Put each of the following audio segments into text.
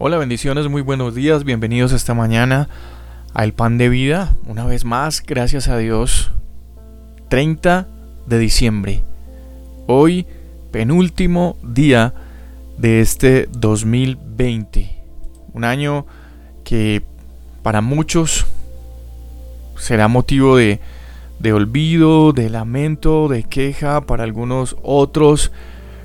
Hola, bendiciones, muy buenos días, bienvenidos esta mañana a El Pan de Vida. Una vez más, gracias a Dios. 30 de diciembre. Hoy, penúltimo día de este 2020. Un año que para muchos será motivo de, de olvido, de lamento, de queja, para algunos otros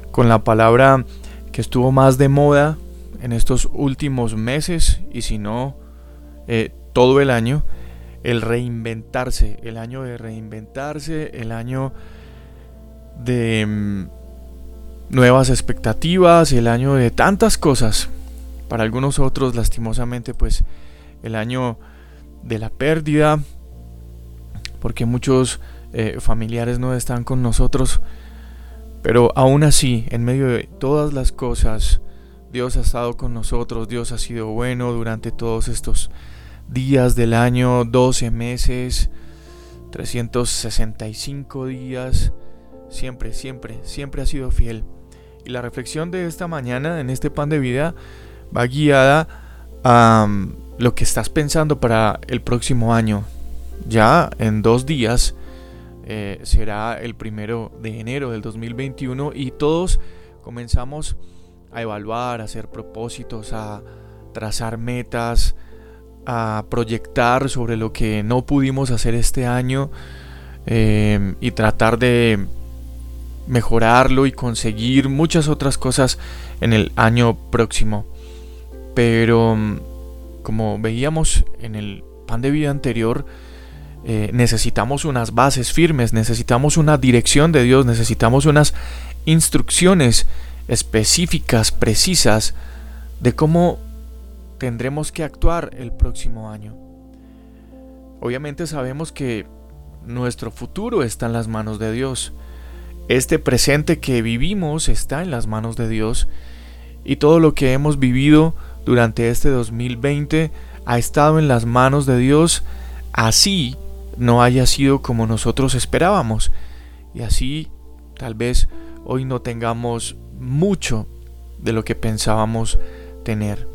con la palabra que estuvo más de moda en estos últimos meses y si no eh, todo el año, el reinventarse, el año de reinventarse, el año de mm, nuevas expectativas, el año de tantas cosas. Para algunos otros, lastimosamente, pues el año de la pérdida, porque muchos eh, familiares no están con nosotros. Pero aún así, en medio de todas las cosas, Dios ha estado con nosotros, Dios ha sido bueno durante todos estos días del año, 12 meses, 365 días, siempre, siempre, siempre ha sido fiel. Y la reflexión de esta mañana en este pan de vida va guiada a um, lo que estás pensando para el próximo año. Ya en dos días eh, será el primero de enero del 2021 y todos comenzamos a evaluar, a hacer propósitos, a trazar metas, a proyectar sobre lo que no pudimos hacer este año eh, y tratar de mejorarlo y conseguir muchas otras cosas en el año próximo. Pero como veíamos en el pan de vida anterior, eh, necesitamos unas bases firmes, necesitamos una dirección de Dios, necesitamos unas instrucciones específicas, precisas, de cómo tendremos que actuar el próximo año. Obviamente sabemos que nuestro futuro está en las manos de Dios. Este presente que vivimos está en las manos de Dios y todo lo que hemos vivido durante este 2020 ha estado en las manos de Dios, así no haya sido como nosotros esperábamos. Y así tal vez hoy no tengamos mucho de lo que pensábamos tener.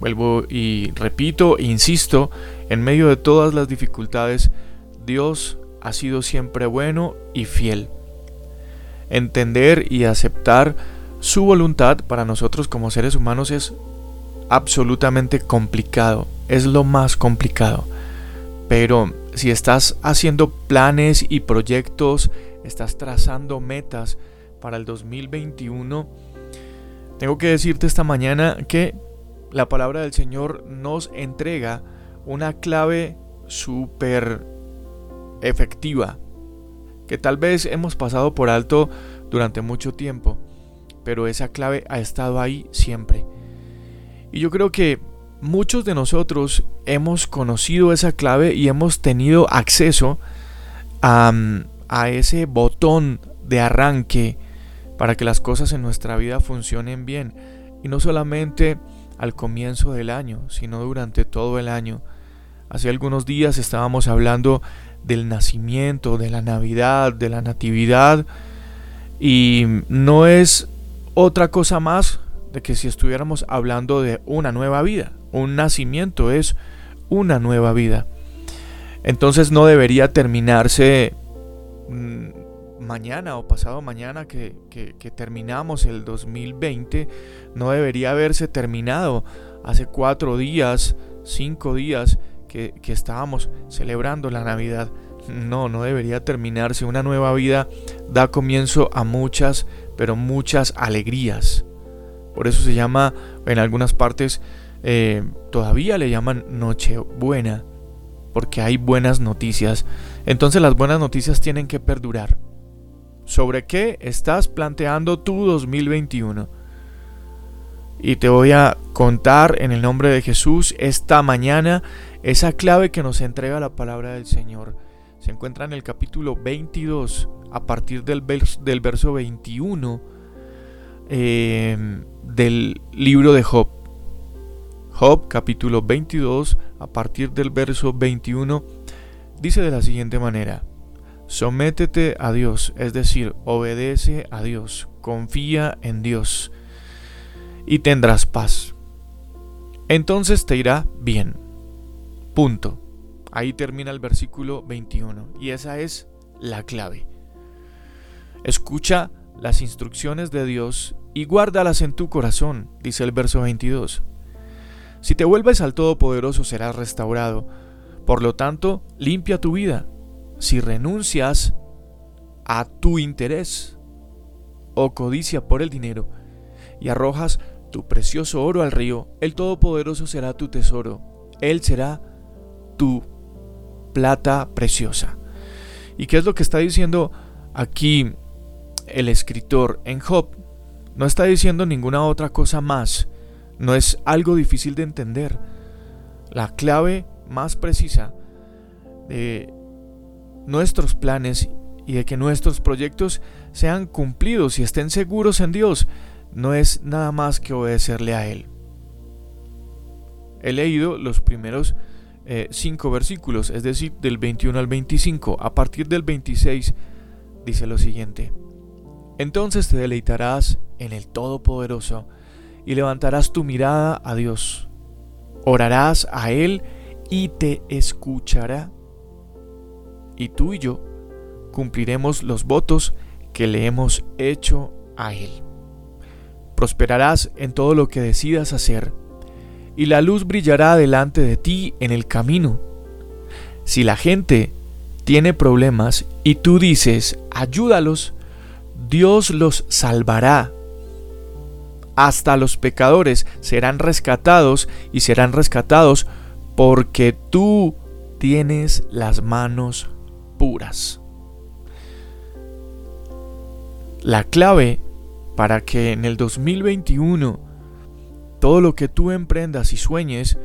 Vuelvo y repito, insisto, en medio de todas las dificultades, Dios ha sido siempre bueno y fiel. Entender y aceptar su voluntad para nosotros como seres humanos es absolutamente complicado, es lo más complicado. Pero si estás haciendo planes y proyectos, estás trazando metas, para el 2021, tengo que decirte esta mañana que la palabra del Señor nos entrega una clave súper efectiva, que tal vez hemos pasado por alto durante mucho tiempo, pero esa clave ha estado ahí siempre. Y yo creo que muchos de nosotros hemos conocido esa clave y hemos tenido acceso a, a ese botón de arranque para que las cosas en nuestra vida funcionen bien. Y no solamente al comienzo del año, sino durante todo el año. Hace algunos días estábamos hablando del nacimiento, de la Navidad, de la Natividad. Y no es otra cosa más de que si estuviéramos hablando de una nueva vida. Un nacimiento es una nueva vida. Entonces no debería terminarse mm, mañana o pasado mañana que, terminamos el 2020 no debería haberse terminado hace cuatro días, cinco días que, que estábamos celebrando la Navidad. No, no debería terminarse. Una nueva vida da comienzo a muchas, pero muchas alegrías. Por eso se llama, en algunas partes, eh, todavía le llaman Nochebuena, porque hay buenas noticias. Entonces las buenas noticias tienen que perdurar sobre qué estás planteando tu 2021. Y te voy a contar en el nombre de Jesús esta mañana esa clave que nos entrega la palabra del Señor. Se encuentra en el capítulo 22, a partir del, del verso 21 em, del libro de Job. Job capítulo 22, a partir del verso 21, dice de la siguiente manera. Sométete a Dios, es decir, obedece a Dios, confía en Dios y tendrás paz. entonces te irá bien. Punto. Ahí termina el versículo 21 y esa es la clave. Escucha las instrucciones de Dios y guárdalas en tu corazón, dice el verso 22. Si te vuelves al Todopoderoso serás restaurado. Por lo tanto, limpia tu vida. Si renuncias a tu interés o codicia por el dinero y arrojas tu precioso oro al río, el Todopoderoso será tu tesoro. Él será tu plata preciosa. ¿Y qué es lo que está diciendo aquí el escritor en Job? No está diciendo ninguna otra cosa más. No es algo difícil de entender. La clave más precisa de nuestros planes y de que nuestros proyectos sean cumplidos y estén seguros en Dios no es nada más que obedecerle a Él. He leído los primeros eh, cinco versículos, es decir, del 21 al 25. A partir del 26 dice lo siguiente. Entonces te deleitarás en el Todopoderoso y levantarás tu mirada a Dios. Orarás a Él y te escuchará. Y tú y yo cumpliremos los votos que le hemos hecho a Él. Prosperarás en todo lo que decidas hacer, y la luz brillará delante de ti en el camino. Si la gente tiene problemas y tú dices, ayúdalos, Dios los salvará hasta los pecadores serán rescatados y serán rescatados porque tú tienes las manos La clave para que en el 2021 todo lo que tú emprendas y sueñes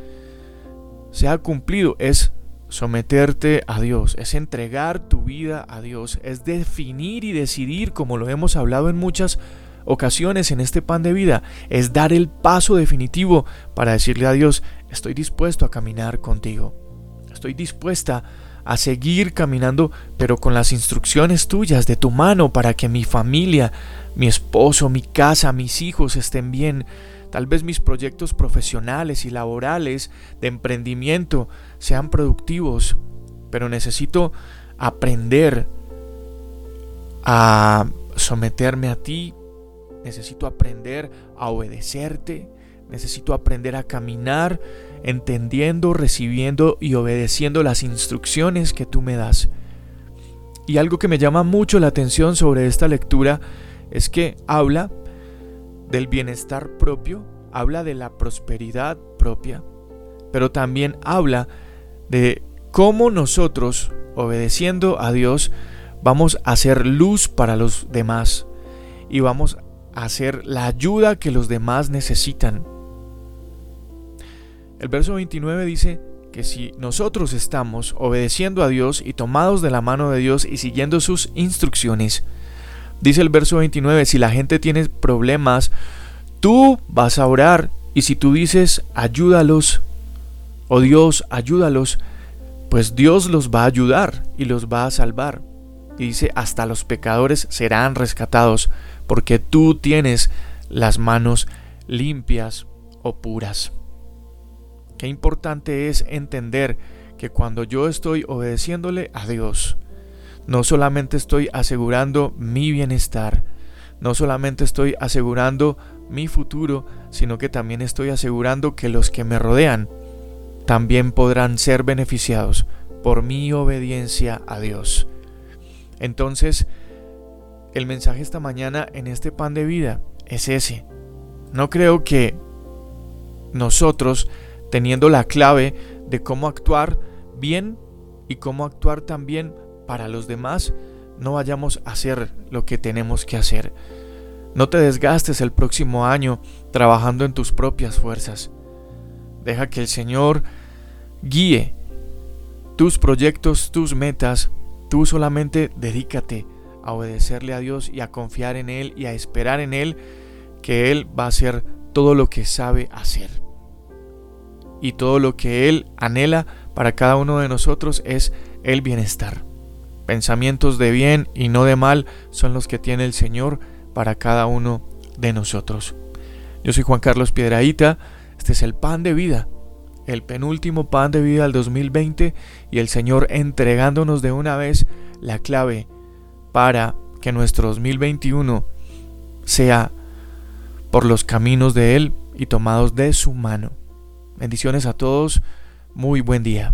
sea cumplido es someterte a Dios, es entregar tu vida a Dios, es definir y decidir, como lo hemos hablado en muchas ocasiones en este pan de vida es dar el paso definitivo para decirle a Dios, estoy dispuesto a caminar contigo. Estoy dispuesta a seguir caminando, pero con las instrucciones tuyas de tu mano para que mi familia, mi esposo, mi casa, mis hijos estén bien. Tal vez mis proyectos profesionales y laborales de emprendimiento sean productivos, pero necesito aprender a someterme a ti. Necesito aprender a obedecerte, necesito aprender a caminar entendiendo, recibiendo y obedeciendo las instrucciones que tú me das. Y algo que me llama mucho la atención sobre esta lectura es que habla del bienestar propio, habla de la prosperidad propia, pero también habla de cómo nosotros, obedeciendo a Dios, vamos a ser luz para los demás y vamos hacer la ayuda que los demás necesitan. El verso 29 dice que si nosotros estamos obedeciendo a Dios y tomados de la mano de Dios y siguiendo sus instrucciones, dice el verso 29, si la gente tiene problemas, tú vas a orar y si tú dices ayúdalos, o Dios ayúdalos, pues Dios los va a ayudar y los va a salvar. Y dice, hasta los pecadores serán rescatados porque tú tienes las manos limpias o puras. Qué importante es entender que cuando yo estoy obedeciéndole a Dios, no solamente estoy asegurando mi bienestar, no solamente estoy asegurando mi futuro, sino que también estoy asegurando que los que me rodean también podrán ser beneficiados por mi obediencia a Dios. Entonces, el mensaje esta mañana en este pan de vida es ese. No creo que nosotros, teniendo la clave de cómo actuar bien y cómo actuar también para los demás, no vayamos a hacer lo que tenemos que hacer. No te desgastes el próximo año trabajando en tus propias fuerzas. Deja que el Señor guíe tus proyectos, tus metas. Tú solamente dedícate a obedecerle a Dios y a confiar en Él y a esperar en Él que Él va a hacer todo lo que sabe hacer. Y todo lo que Él anhela para cada uno de nosotros es el bienestar. Pensamientos de bien y no de mal son los que tiene el Señor para cada uno de nosotros. Yo soy Juan Carlos Piedraíta Este es el pan de vida, el penúltimo pan de vida del 2020 y el Señor entregándonos de una vez la clave para que nuestro 2021 sea por los caminos de Él y tomados de su mano. Bendiciones a todos, muy buen día.